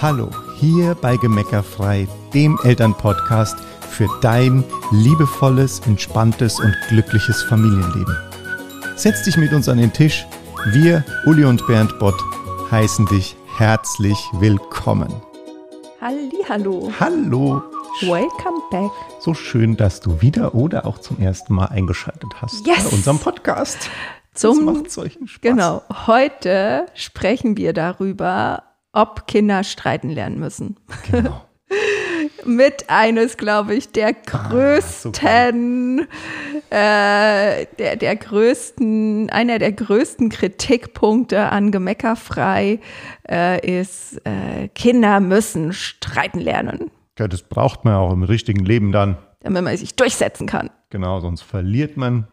Hallo, hier bei Gemeckerfrei, dem Elternpodcast für dein liebevolles, entspanntes und glückliches Familienleben. Setz dich mit uns an den Tisch. Wir, Uli und Bernd Bott, heißen dich herzlich willkommen. Hallo. Hallo. Welcome back. So schön, dass du wieder oder auch zum ersten Mal eingeschaltet hast Yes. bei unserem Podcast. Zum, das macht solchen Spaß. Genau. Heute sprechen wir darüber, ob Kinder streiten lernen müssen. Genau. Mit eines, glaube ich, der größten, äh, der, der größten, einer der größten Kritikpunkte an Gemeckerfrei äh, ist, äh, Kinder müssen streiten lernen, Ja, das braucht man auch im richtigen Leben dann. damit man sich durchsetzen kann. Genau, sonst verliert man.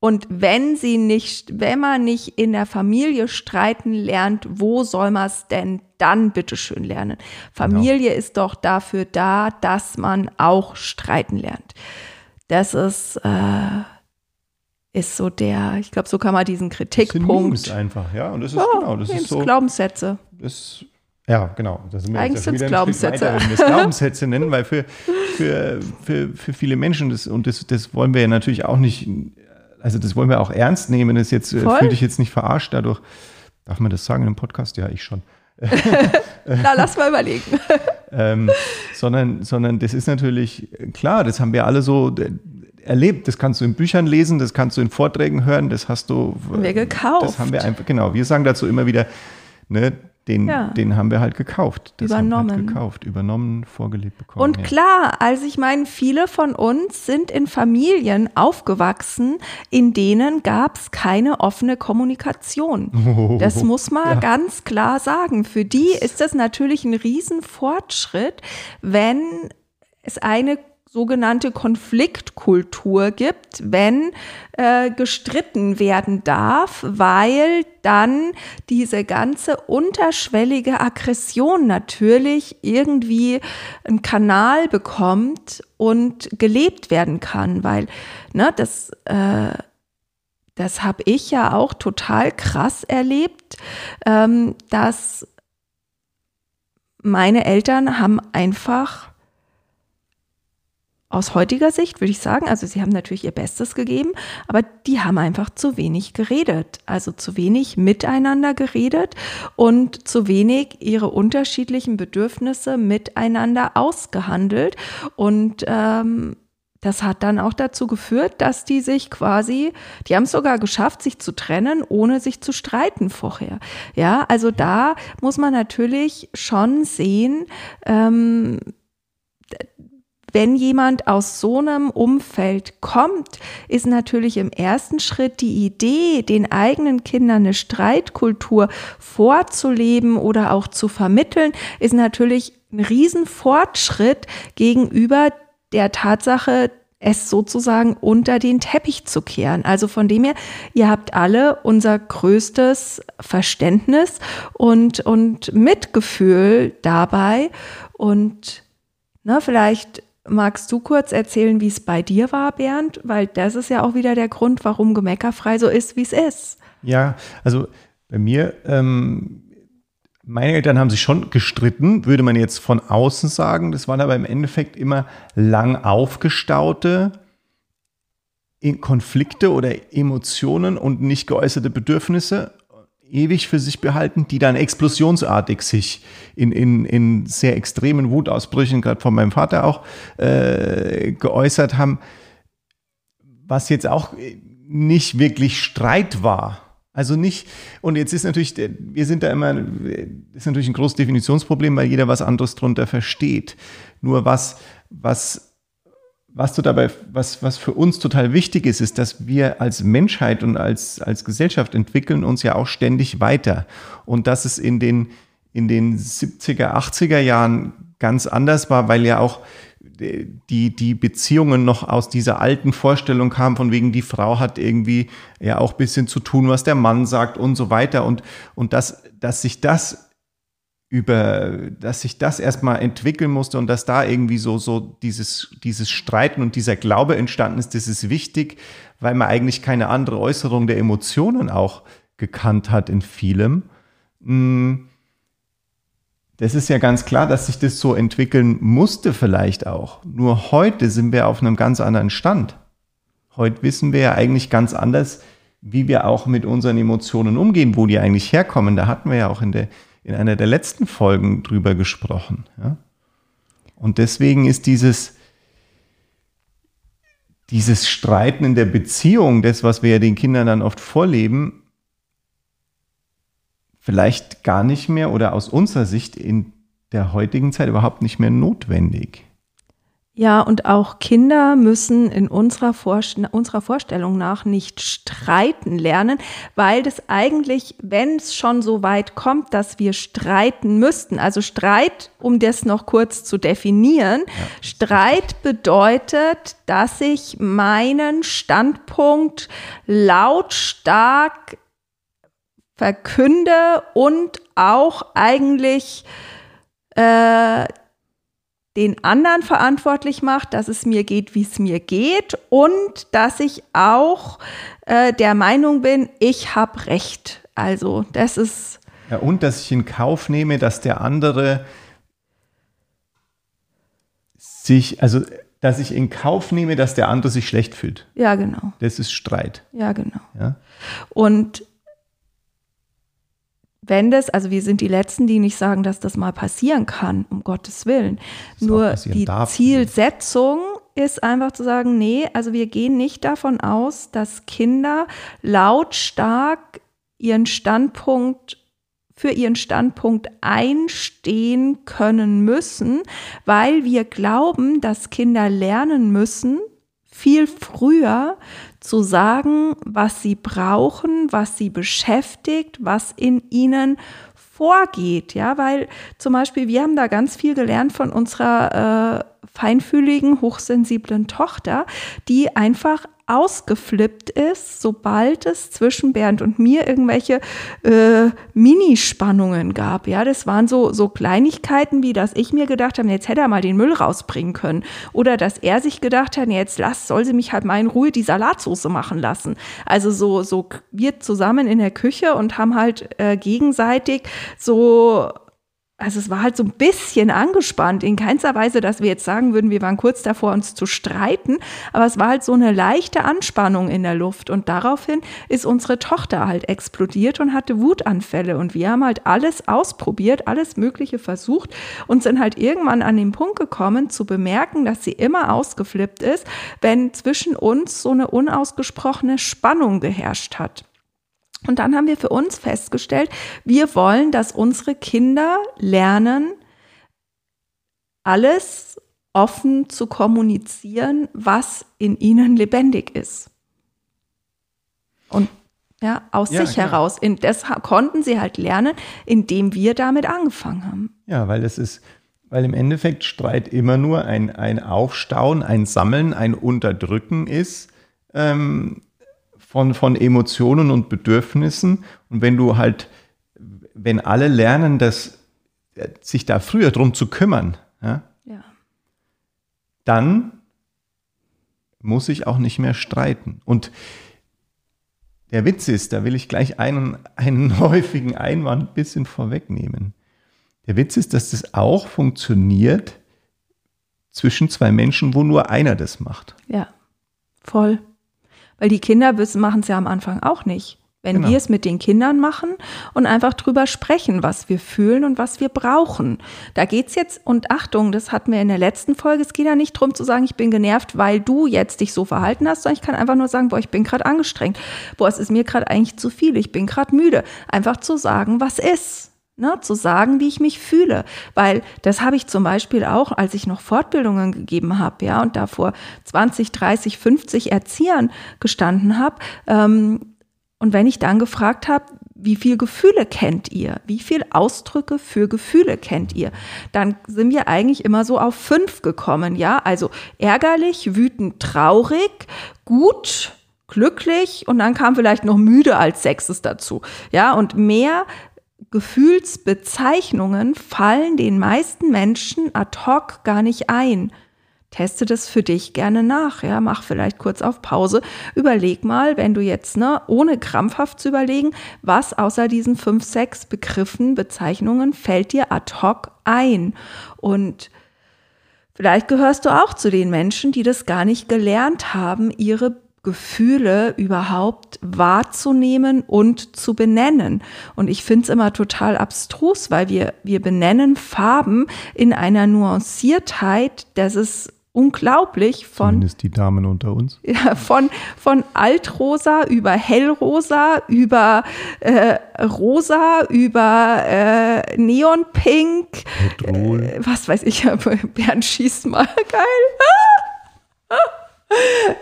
Und wenn sie nicht, wenn man nicht in der Familie streiten lernt, wo soll man es denn dann bitteschön lernen? Familie ist doch dafür da, dass man auch streiten lernt. Das ist, äh, ist so der, ich glaube, so kann man diesen Synonyms Kritikpunkt. einfach, ja. Und das ist Ja, genau, das ist so. Glaubenssätze. Das, ja, ja, da sind wir Eigentlich einen Schritt Glaubenssätze. Weiter, wenn wir es Glaubenssätze nennen, weil für, für, für, für viele Menschen, das, und das, das wollen wir ja natürlich auch nicht, also das wollen wir auch ernst nehmen, das jetzt, äh, Voll. fühl dich jetzt nicht verarscht dadurch. Darf man das sagen in einem Podcast? Ja, ich schon. Na, lass mal überlegen. ähm, sondern, sondern das ist natürlich äh, klar, das haben wir alle so äh, erlebt. Das kannst du in Büchern lesen, das kannst du in Vorträgen hören, das hast du. Haben wir gekauft. Das haben wir einfach, genau. Wir sagen dazu immer wieder, ne, den, Ja. den haben wir halt gekauft. Das wir Übernommen. halt gekauft, übernommen, vorgelebt bekommen. Und ja. klar, also ich meine, viele von uns sind in Familien aufgewachsen, in denen gab es keine offene Kommunikation. Das muss man Ja. ganz klar sagen. Für die ist das natürlich ein Riesenfortschritt, wenn es eine sogenannte Konfliktkultur gibt, wenn äh, gestritten werden darf, weil dann diese ganze unterschwellige Aggression natürlich irgendwie einen Kanal bekommt und gelebt werden kann, weil ne, das äh, das habe ich ja auch total krass erlebt, ähm, dass meine Eltern haben einfach aus heutiger Sicht würde ich sagen, also sie haben natürlich ihr Bestes gegeben, aber die haben einfach zu wenig geredet, also zu wenig miteinander geredet und zu wenig ihre unterschiedlichen Bedürfnisse miteinander ausgehandelt und ähm, das hat dann auch dazu geführt, dass die sich quasi, die haben es sogar geschafft, sich zu trennen, ohne sich zu streiten vorher. Ja, also da muss man natürlich schon sehen, ähm, wenn jemand aus so einem Umfeld kommt, ist natürlich im ersten Schritt die Idee, den eigenen Kindern eine Streitkultur vorzuleben oder auch zu vermitteln, ist natürlich ein Riesenfortschritt gegenüber der Tatsache, es sozusagen unter den Teppich zu kehren. Also von dem her, ihr habt alle unser größtes Verständnis und, und Mitgefühl dabei. Und na, vielleicht magst du kurz erzählen, wie es bei dir war, Bernd, weil das ist ja auch wieder der Grund, warum Gemeckerfrei so ist, wie es ist. Ja, also bei mir, ähm, meine Eltern haben sich schon gestritten, würde man jetzt von außen sagen. Das waren aber im Endeffekt immer lang aufgestaute Konflikte oder Emotionen und nicht geäußerte Bedürfnisse ewig für sich behalten, die dann explosionsartig sich in, in, in sehr extremen Wutausbrüchen, gerade von meinem Vater auch, äh, geäußert haben, was jetzt auch nicht wirklich Streit war. Also nicht, und jetzt ist natürlich, wir sind da immer, ist natürlich ein großes Definitionsproblem, weil jeder was anderes drunter versteht. Nur was, was, was du dabei, was, was für uns total wichtig ist, ist, dass wir als Menschheit und als, als Gesellschaft entwickeln uns ja auch ständig weiter. Und dass es in den, in den 70er, 80er Jahren ganz anders war, weil ja auch die, die Beziehungen noch aus dieser alten Vorstellung kamen, von wegen die Frau hat irgendwie ja auch bisschen zu tun, was der Mann sagt und so weiter. Und, und dass, dass sich das über, dass sich das erstmal entwickeln musste und dass da irgendwie so, so dieses, dieses Streiten und dieser Glaube entstanden ist, das ist wichtig, weil man eigentlich keine andere Äußerung der Emotionen auch gekannt hat in vielem. Mm, das ist ja ganz klar, dass sich das so entwickeln musste vielleicht auch. Nur heute sind wir auf einem ganz anderen Stand. Heute wissen wir ja eigentlich ganz anders, wie wir auch mit unseren Emotionen umgehen, wo die eigentlich herkommen. Da hatten wir ja auch in, der, in einer der letzten Folgen drüber gesprochen. Ja? Und deswegen ist dieses, dieses Streiten in der Beziehung, das, was wir ja den Kindern dann oft vorleben, vielleicht gar nicht mehr oder aus unserer Sicht in der heutigen Zeit überhaupt nicht mehr notwendig. Ja, und auch Kinder müssen in unserer, Vorst unserer Vorstellung nach nicht streiten lernen, weil das eigentlich, wenn es schon so weit kommt, dass wir streiten müssten, also Streit, um das noch kurz zu definieren, ja. Streit bedeutet, dass ich meinen Standpunkt lautstark verkünde und auch eigentlich äh, den anderen verantwortlich macht, dass es mir geht, wie es mir geht und dass ich auch äh, der Meinung bin, ich habe Recht. Also das ist. Ja, und dass ich in Kauf nehme, dass der andere sich, also dass ich in Kauf nehme, dass der andere sich schlecht fühlt. Ja, genau. Das ist Streit. Ja, genau. Ja? Und wenn das, also wir sind die Letzten, die nicht sagen, dass das mal passieren kann, um Gottes Willen. Das Nur die darf. Zielsetzung ist einfach zu sagen, nee, also wir gehen nicht davon aus, dass Kinder lautstark ihren Standpunkt für ihren Standpunkt einstehen können müssen, weil wir glauben, dass Kinder lernen müssen, viel früher zu sagen, was sie brauchen, was sie beschäftigt, was in ihnen vorgeht, ja, weil zum Beispiel wir haben da ganz viel gelernt von unserer äh, feinfühligen, hochsensiblen Tochter, die einfach ausgeflippt ist, sobald es zwischen Bernd und mir irgendwelche äh, Minispannungen gab. Ja, das waren so, so Kleinigkeiten, wie dass ich mir gedacht habe, jetzt hätte er mal den Müll rausbringen können. Oder dass er sich gedacht hat, jetzt lass, soll sie mich halt mal in Ruhe die Salatsoße machen lassen. Also so, so wir zusammen in der Küche und haben halt äh, gegenseitig so also es war halt so ein bisschen angespannt, in keinster Weise, dass wir jetzt sagen würden, wir waren kurz davor, uns zu streiten, aber es war halt so eine leichte Anspannung in der Luft und daraufhin ist unsere Tochter halt explodiert und hatte Wutanfälle und wir haben halt alles ausprobiert, alles Mögliche versucht und sind halt irgendwann an den Punkt gekommen, zu bemerken, dass sie immer ausgeflippt ist, wenn zwischen uns so eine unausgesprochene Spannung geherrscht hat. Und dann haben wir für uns festgestellt, wir wollen, dass unsere Kinder lernen, alles offen zu kommunizieren, was in ihnen lebendig ist. Und ja, aus ja, sich klar. heraus. In, das konnten sie halt lernen, indem wir damit angefangen haben. Ja, weil das ist, weil im Endeffekt Streit immer nur ein, ein Aufstauen, ein Sammeln, ein Unterdrücken ist. Ähm, von, von Emotionen und Bedürfnissen. Und wenn du halt, wenn alle lernen, dass, sich da früher drum zu kümmern, ja, ja. dann muss ich auch nicht mehr streiten. Und der Witz ist, da will ich gleich einen, einen häufigen Einwand ein bisschen vorwegnehmen. Der Witz ist, dass das auch funktioniert zwischen zwei Menschen, wo nur einer das macht. Ja, voll. Weil die Kinder machen es ja am Anfang auch nicht. Wenn genau. wir es mit den Kindern machen und einfach drüber sprechen, was wir fühlen und was wir brauchen. Da geht's jetzt, und Achtung, das hatten wir in der letzten Folge, es geht ja nicht darum zu sagen, ich bin genervt, weil du jetzt dich so verhalten hast, sondern ich kann einfach nur sagen, boah, ich bin gerade angestrengt. Boah, es ist mir gerade eigentlich zu viel, ich bin gerade müde. Einfach zu sagen, was ist. Ne, zu sagen, wie ich mich fühle. Weil das habe ich zum Beispiel auch, als ich noch Fortbildungen gegeben habe, ja, und da vor 20, 30, 50 Erziehern gestanden habe. Ähm, und wenn ich dann gefragt habe, wie viel Gefühle kennt ihr? Wie viel Ausdrücke für Gefühle kennt ihr? Dann sind wir eigentlich immer so auf fünf gekommen, ja. Also ärgerlich, wütend, traurig, gut, glücklich und dann kam vielleicht noch müde als Sechstes dazu. Ja, und mehr Gefühlsbezeichnungen fallen den meisten Menschen ad hoc gar nicht ein. teste das für dich gerne nach. Ja, mach vielleicht kurz auf Pause. Überleg mal, wenn du jetzt, ne, ohne krampfhaft zu überlegen, was außer diesen fünf, sechs Begriffen, Bezeichnungen fällt dir ad hoc ein. Und vielleicht gehörst du auch zu den Menschen, die das gar nicht gelernt haben, ihre Gefühle überhaupt wahrzunehmen und zu benennen. Und ich finde es immer total abstrus, weil wir, wir benennen Farben in einer Nuanciertheit, dass es unglaublich von. Zumindest die Damen unter uns. Ja, von, von Altrosa über Hellrosa, über äh, Rosa, über äh, Neonpink. Äh, was weiß ich, Bernd schießt mal geil.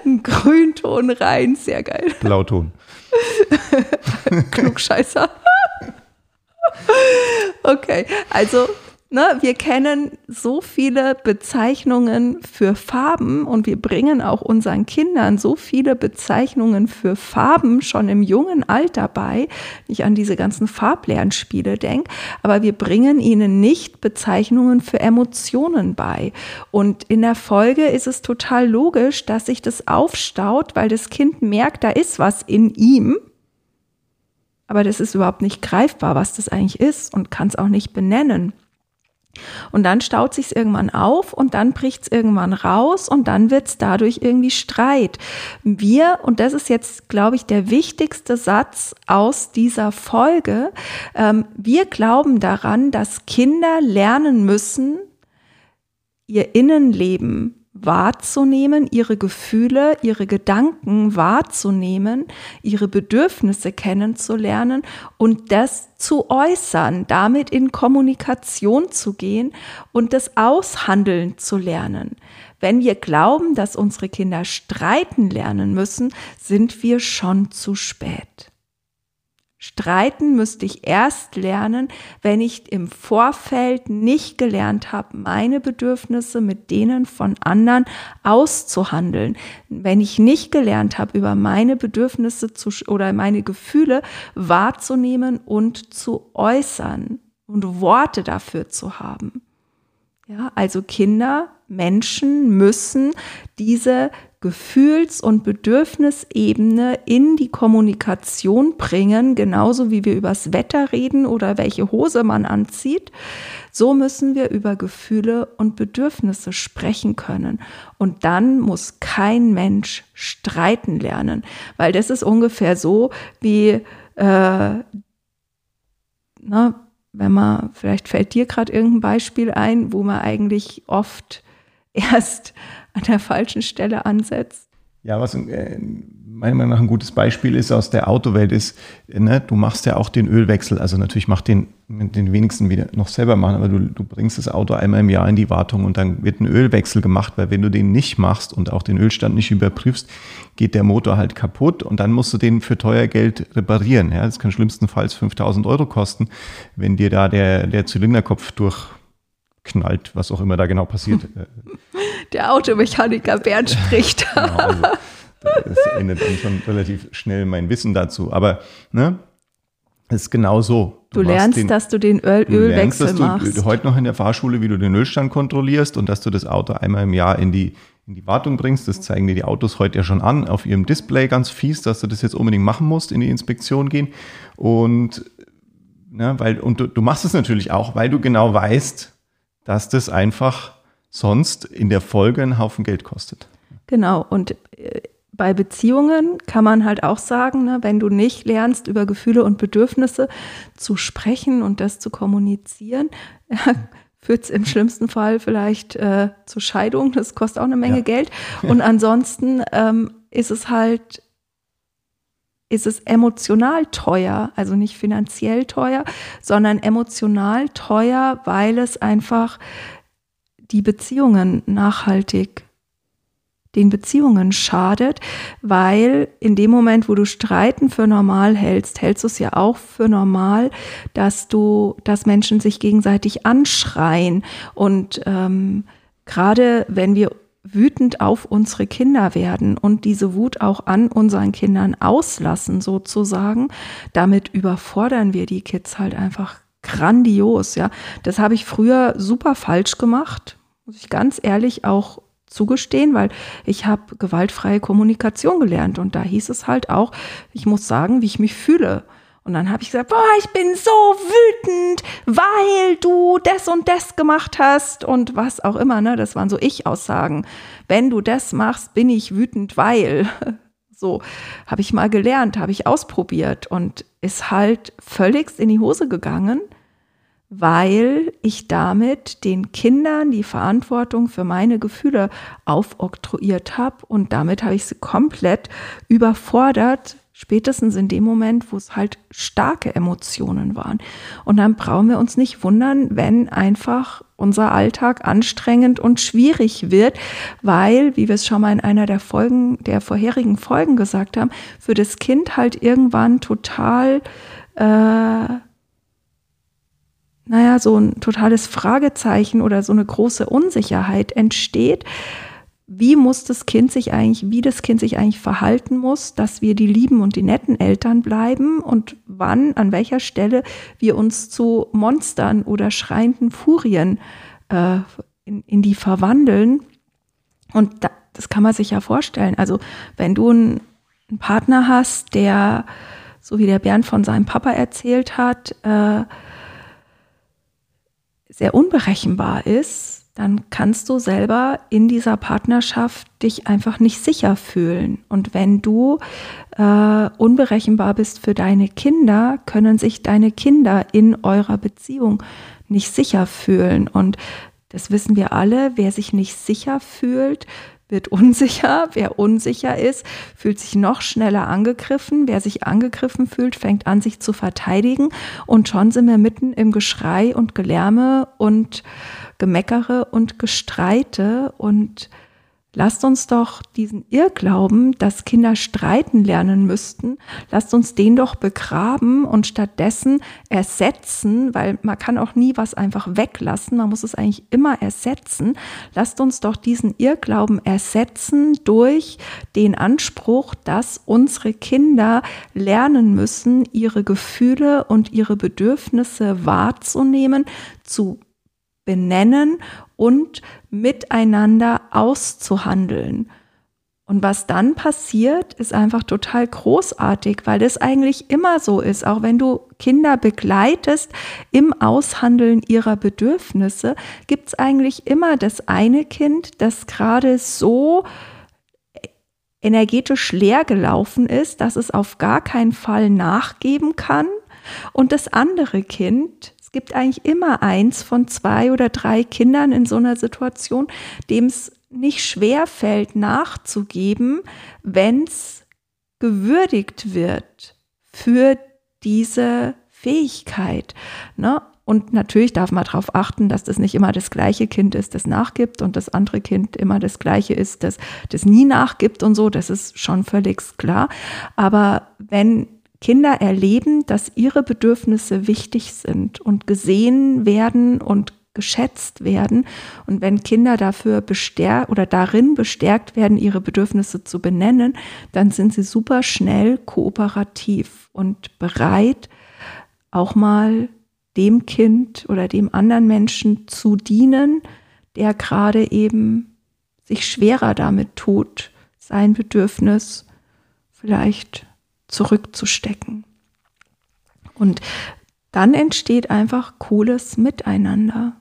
Ein Grünton rein, sehr geil. Blauton. Klugscheißer. okay, also Ne, wir kennen so viele Bezeichnungen für Farben und wir bringen auch unseren Kindern so viele Bezeichnungen für Farben schon im jungen Alter bei. Ich an diese ganzen Farblernspiele denke, aber wir bringen ihnen nicht Bezeichnungen für Emotionen bei. Und in der Folge ist es total logisch, dass sich das aufstaut, weil das Kind merkt, da ist was in ihm. Aber das ist überhaupt nicht greifbar, was das eigentlich ist und kann es auch nicht benennen. Und dann staut sich's irgendwann auf und dann bricht's irgendwann raus und dann wird's dadurch irgendwie Streit. Wir, und das ist jetzt, glaube ich, der wichtigste Satz aus dieser Folge, ähm, wir glauben daran, dass Kinder lernen müssen, ihr Innenleben wahrzunehmen, ihre Gefühle, ihre Gedanken wahrzunehmen, ihre Bedürfnisse kennenzulernen und das zu äußern, damit in Kommunikation zu gehen und das Aushandeln zu lernen. Wenn wir glauben, dass unsere Kinder streiten lernen müssen, sind wir schon zu spät. Streiten müsste ich erst lernen, wenn ich im Vorfeld nicht gelernt habe, meine Bedürfnisse mit denen von anderen auszuhandeln. Wenn ich nicht gelernt habe, über meine Bedürfnisse zu, oder meine Gefühle wahrzunehmen und zu äußern und Worte dafür zu haben. Ja, also Kinder, Menschen müssen diese Gefühls- und Bedürfnisebene in die Kommunikation bringen, genauso wie wir übers Wetter reden oder welche Hose man anzieht. So müssen wir über Gefühle und Bedürfnisse sprechen können. Und dann muss kein Mensch streiten lernen, weil das ist ungefähr so wie, äh, na, wenn man, vielleicht fällt dir gerade irgendein Beispiel ein, wo man eigentlich oft erst an der falschen Stelle ansetzt. Ja, was äh, meiner Meinung nach ein gutes Beispiel ist aus der Autowelt ist, ne, du machst ja auch den Ölwechsel. Also natürlich macht den den wenigsten wieder noch selber machen, aber du, du bringst das Auto einmal im Jahr in die Wartung und dann wird ein Ölwechsel gemacht, weil wenn du den nicht machst und auch den Ölstand nicht überprüfst, geht der Motor halt kaputt und dann musst du den für teuer Geld reparieren. Ja, das kann schlimmstenfalls 5000 Euro kosten, wenn dir da der, der Zylinderkopf durch knallt, was auch immer da genau passiert. Der Automechaniker Bernd spricht. genau, also, das endet dann schon relativ schnell mein Wissen dazu. Aber ne, es ist genau so. Du, du lernst, den, dass du den Öl du Ölwechsel lernst, dass machst. Du heute noch in der Fahrschule, wie du den Ölstand kontrollierst und dass du das Auto einmal im Jahr in die, in die Wartung bringst. Das zeigen dir die Autos heute ja schon an, auf ihrem Display ganz fies, dass du das jetzt unbedingt machen musst, in die Inspektion gehen. Und, ne, weil, und du, du machst es natürlich auch, weil du genau weißt, dass das einfach sonst in der Folge einen Haufen Geld kostet. Genau, und äh, bei Beziehungen kann man halt auch sagen, ne, wenn du nicht lernst, über Gefühle und Bedürfnisse zu sprechen und das zu kommunizieren, ja, führt es im schlimmsten Fall vielleicht äh, zur Scheidung. Das kostet auch eine Menge ja. Geld. Und ansonsten ähm, ist es halt ist es emotional teuer, also nicht finanziell teuer, sondern emotional teuer, weil es einfach die Beziehungen nachhaltig den Beziehungen schadet, weil in dem Moment, wo du Streiten für normal hältst, hältst du es ja auch für normal, dass du, dass Menschen sich gegenseitig anschreien und ähm, gerade wenn wir wütend auf unsere Kinder werden und diese Wut auch an unseren Kindern auslassen, sozusagen. Damit überfordern wir die Kids halt einfach grandios, ja. Das habe ich früher super falsch gemacht, muss ich ganz ehrlich auch zugestehen, weil ich habe gewaltfreie Kommunikation gelernt und da hieß es halt auch, ich muss sagen, wie ich mich fühle. Und dann habe ich gesagt, boah, ich bin so wütend, weil du das und das gemacht hast und was auch immer, ne? Das waren so Ich-Aussagen. Wenn du das machst, bin ich wütend, weil. So habe ich mal gelernt, habe ich ausprobiert und ist halt völligst in die Hose gegangen weil ich damit den Kindern die Verantwortung für meine Gefühle aufoktroyiert habe und damit habe ich sie komplett überfordert, spätestens in dem Moment, wo es halt starke Emotionen waren. Und dann brauchen wir uns nicht wundern, wenn einfach unser Alltag anstrengend und schwierig wird, weil, wie wir es schon mal in einer der Folgen, der vorherigen Folgen gesagt haben, für das Kind halt irgendwann total äh, naja, so ein totales Fragezeichen oder so eine große Unsicherheit entsteht. Wie muss das Kind sich eigentlich, wie das Kind sich eigentlich verhalten muss, dass wir die lieben und die netten Eltern bleiben und wann, an welcher Stelle wir uns zu Monstern oder schreienden Furien äh, in, in die verwandeln. Und da, das kann man sich ja vorstellen. Also wenn du einen, einen Partner hast, der, so wie der Bernd von seinem Papa erzählt hat, äh, sehr unberechenbar ist, dann kannst du selber in dieser Partnerschaft dich einfach nicht sicher fühlen. Und wenn du äh, unberechenbar bist für deine Kinder, können sich deine Kinder in eurer Beziehung nicht sicher fühlen. Und das wissen wir alle, wer sich nicht sicher fühlt, wird unsicher. Wer unsicher ist, fühlt sich noch schneller angegriffen. Wer sich angegriffen fühlt, fängt an, sich zu verteidigen. Und schon sind wir mitten im Geschrei und Gelärme und Gemeckere und Gestreite und Lasst uns doch diesen Irrglauben, dass Kinder streiten lernen müssten, lasst uns den doch begraben und stattdessen ersetzen, weil man kann auch nie was einfach weglassen, man muss es eigentlich immer ersetzen. Lasst uns doch diesen Irrglauben ersetzen durch den Anspruch, dass unsere Kinder lernen müssen, ihre Gefühle und ihre Bedürfnisse wahrzunehmen, zu benennen und miteinander auszuhandeln. Und was dann passiert, ist einfach total großartig, weil das eigentlich immer so ist. Auch wenn du Kinder begleitest im Aushandeln ihrer Bedürfnisse, gibt es eigentlich immer das eine Kind, das gerade so energetisch leer gelaufen ist, dass es auf gar keinen Fall nachgeben kann. Und das andere Kind, gibt eigentlich immer eins von zwei oder drei Kindern in so einer Situation, dem es nicht schwer fällt, nachzugeben, wenn es gewürdigt wird für diese Fähigkeit. Ne? Und natürlich darf man darauf achten, dass das nicht immer das gleiche Kind ist, das nachgibt und das andere Kind immer das gleiche ist, das, das nie nachgibt und so. Das ist schon völlig klar. Aber wenn Kinder erleben, dass ihre Bedürfnisse wichtig sind und gesehen werden und geschätzt werden. Und wenn Kinder dafür bestärkt oder darin bestärkt werden, ihre Bedürfnisse zu benennen, dann sind sie super schnell kooperativ und bereit, auch mal dem Kind oder dem anderen Menschen zu dienen, der gerade eben sich schwerer damit tut, sein Bedürfnis vielleicht zurückzustecken. Und dann entsteht einfach cooles Miteinander,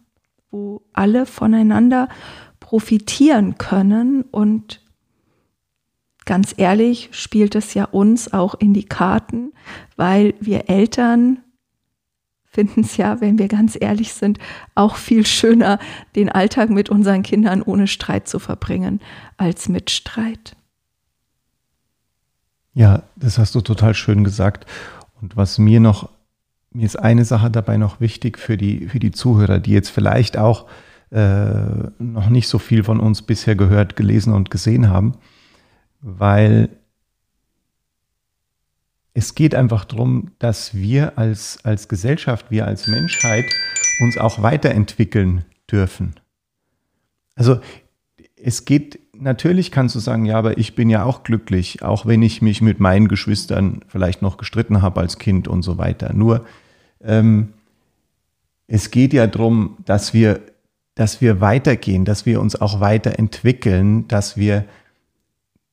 wo alle voneinander profitieren können und ganz ehrlich spielt es ja uns auch in die Karten, weil wir Eltern finden es ja, wenn wir ganz ehrlich sind, auch viel schöner, den Alltag mit unseren Kindern ohne Streit zu verbringen, als mit Streit. Ja, das hast du total schön gesagt. Und was mir noch, mir ist eine Sache dabei noch wichtig für die, für die Zuhörer, die jetzt vielleicht auch äh, noch nicht so viel von uns bisher gehört, gelesen und gesehen haben, weil es geht einfach darum, dass wir als, als Gesellschaft, wir als Menschheit uns auch weiterentwickeln dürfen. Also es geht natürlich kannst du sagen, ja, aber ich bin ja auch glücklich, auch wenn ich mich mit meinen Geschwistern vielleicht noch gestritten habe als Kind und so weiter. Nur ähm, es geht ja darum, dass wir dass wir weitergehen, dass wir uns auch weiterentwickeln, dass wir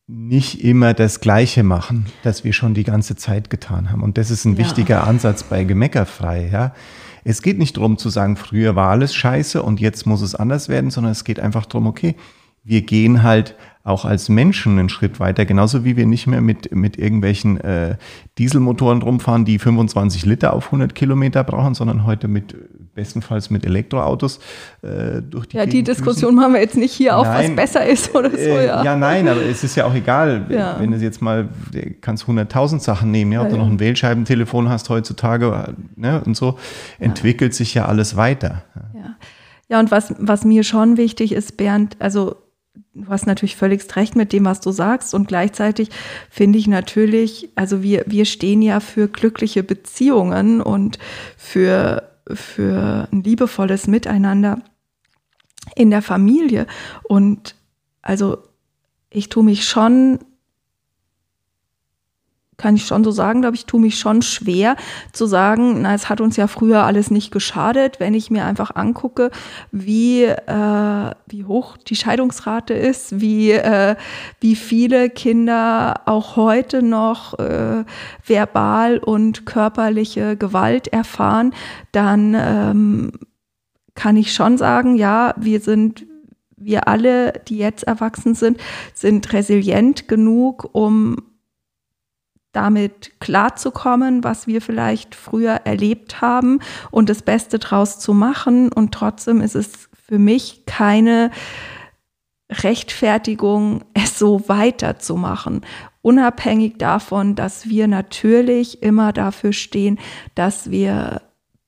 nicht immer das Gleiche machen, das wir schon die ganze Zeit getan haben. Und das ist ein ja. wichtiger Ansatz bei Gemeckerfrei. Ja? Es geht nicht darum zu sagen, früher war alles scheiße und jetzt muss es anders werden, sondern es geht einfach darum, okay, wir gehen halt auch als Menschen einen Schritt weiter, genauso wie wir nicht mehr mit, mit irgendwelchen äh, Dieselmotoren rumfahren, die 25 Liter auf 100 Kilometer brauchen, sondern heute mit bestenfalls mit Elektroautos äh, durch die Ja, Gegend die Diskussion machen wir jetzt nicht hier auf, was besser ist oder so. Äh, ja. ja, nein, aber es ist ja auch egal, ja. wenn du jetzt mal, du kannst 100.000 Sachen nehmen, ja, ob ja, du noch ein Wählscheibentelefon hast heutzutage ne, und so, entwickelt sich ja alles weiter. Ja, ja und was, was mir schon wichtig ist, Bernd, also du hast natürlich völlig recht mit dem, was du sagst. Und gleichzeitig finde ich natürlich, also wir, wir stehen ja für glückliche Beziehungen und für für ein liebevolles Miteinander in der Familie. Und also ich tue mich schon kann ich schon so sagen, glaube ich, tue mich schon schwer zu sagen, na, es hat uns ja früher alles nicht geschadet, wenn ich mir einfach angucke, wie, äh, wie hoch die Scheidungsrate ist, wie, äh, wie viele Kinder auch heute noch äh, verbal und körperliche Gewalt erfahren, dann ähm, kann ich schon sagen, ja, wir sind wir alle, die jetzt erwachsen sind, sind resilient genug, um damit klarzukommen, was wir vielleicht früher erlebt haben und das Beste draus zu machen. Und trotzdem ist es für mich keine Rechtfertigung, es so weiterzumachen. Unabhängig davon, dass wir natürlich immer dafür stehen, dass wir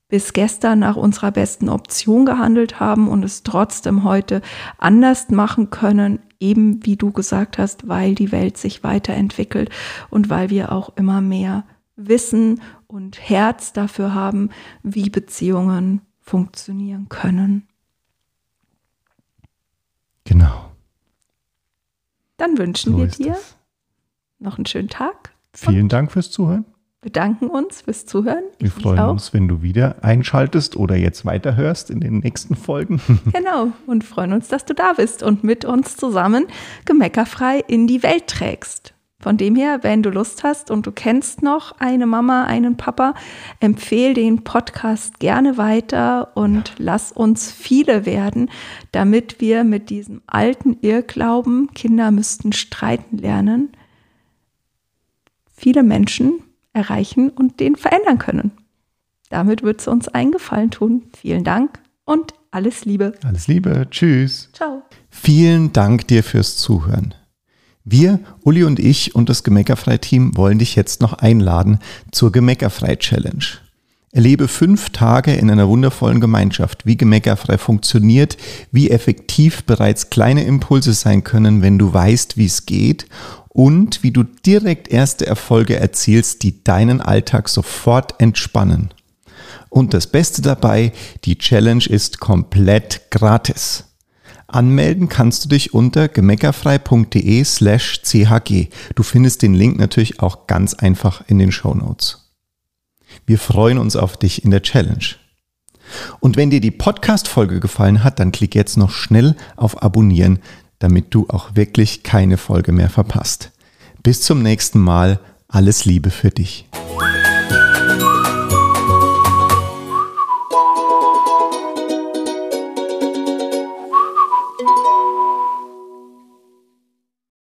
bis gestern nach unserer besten Option gehandelt haben und es trotzdem heute anders machen können, eben wie du gesagt hast, weil die Welt sich weiterentwickelt und weil wir auch immer mehr Wissen und Herz dafür haben, wie Beziehungen funktionieren können. Genau. Dann wünschen so wir dir das. noch einen schönen Tag. Vielen Dank fürs Zuhören bedanken uns fürs Zuhören. Wir freuen uns, wenn du wieder einschaltest oder jetzt weiterhörst in den nächsten Folgen. Genau, und freuen uns, dass du da bist und mit uns zusammen gemeckerfrei in die Welt trägst. Von dem her, wenn du Lust hast und du kennst noch eine Mama, einen Papa, empfehle den Podcast gerne weiter und lass uns viele werden, damit wir mit diesem alten Irrglauben, Kinder müssten streiten lernen, viele Menschen erreichen und den verändern können. Damit wird es uns einen Gefallen tun. Vielen Dank und alles Liebe. Alles Liebe. Tschüss. Ciao. Vielen Dank dir fürs Zuhören. Wir, Uli und ich und das Gemeckerfrei-Team wollen dich jetzt noch einladen zur Gemeckerfrei-Challenge. Erlebe fünf Tage in einer wundervollen Gemeinschaft, wie Gemeckerfrei funktioniert, wie effektiv bereits kleine Impulse sein können, wenn du weißt, wie es geht und wie du direkt erste Erfolge erzielst, die deinen Alltag sofort entspannen. Und das Beste dabei, die Challenge ist komplett gratis. Anmelden kannst du dich unter gemeckerfrei.de slash chg. Du findest den Link natürlich auch ganz einfach in den Show Notes. Wir freuen uns auf dich in der Challenge. Und wenn dir die Podcast-Folge gefallen hat, dann klick jetzt noch schnell auf Abonnieren, damit du auch wirklich keine Folge mehr verpasst. Bis zum nächsten Mal. Alles Liebe für dich.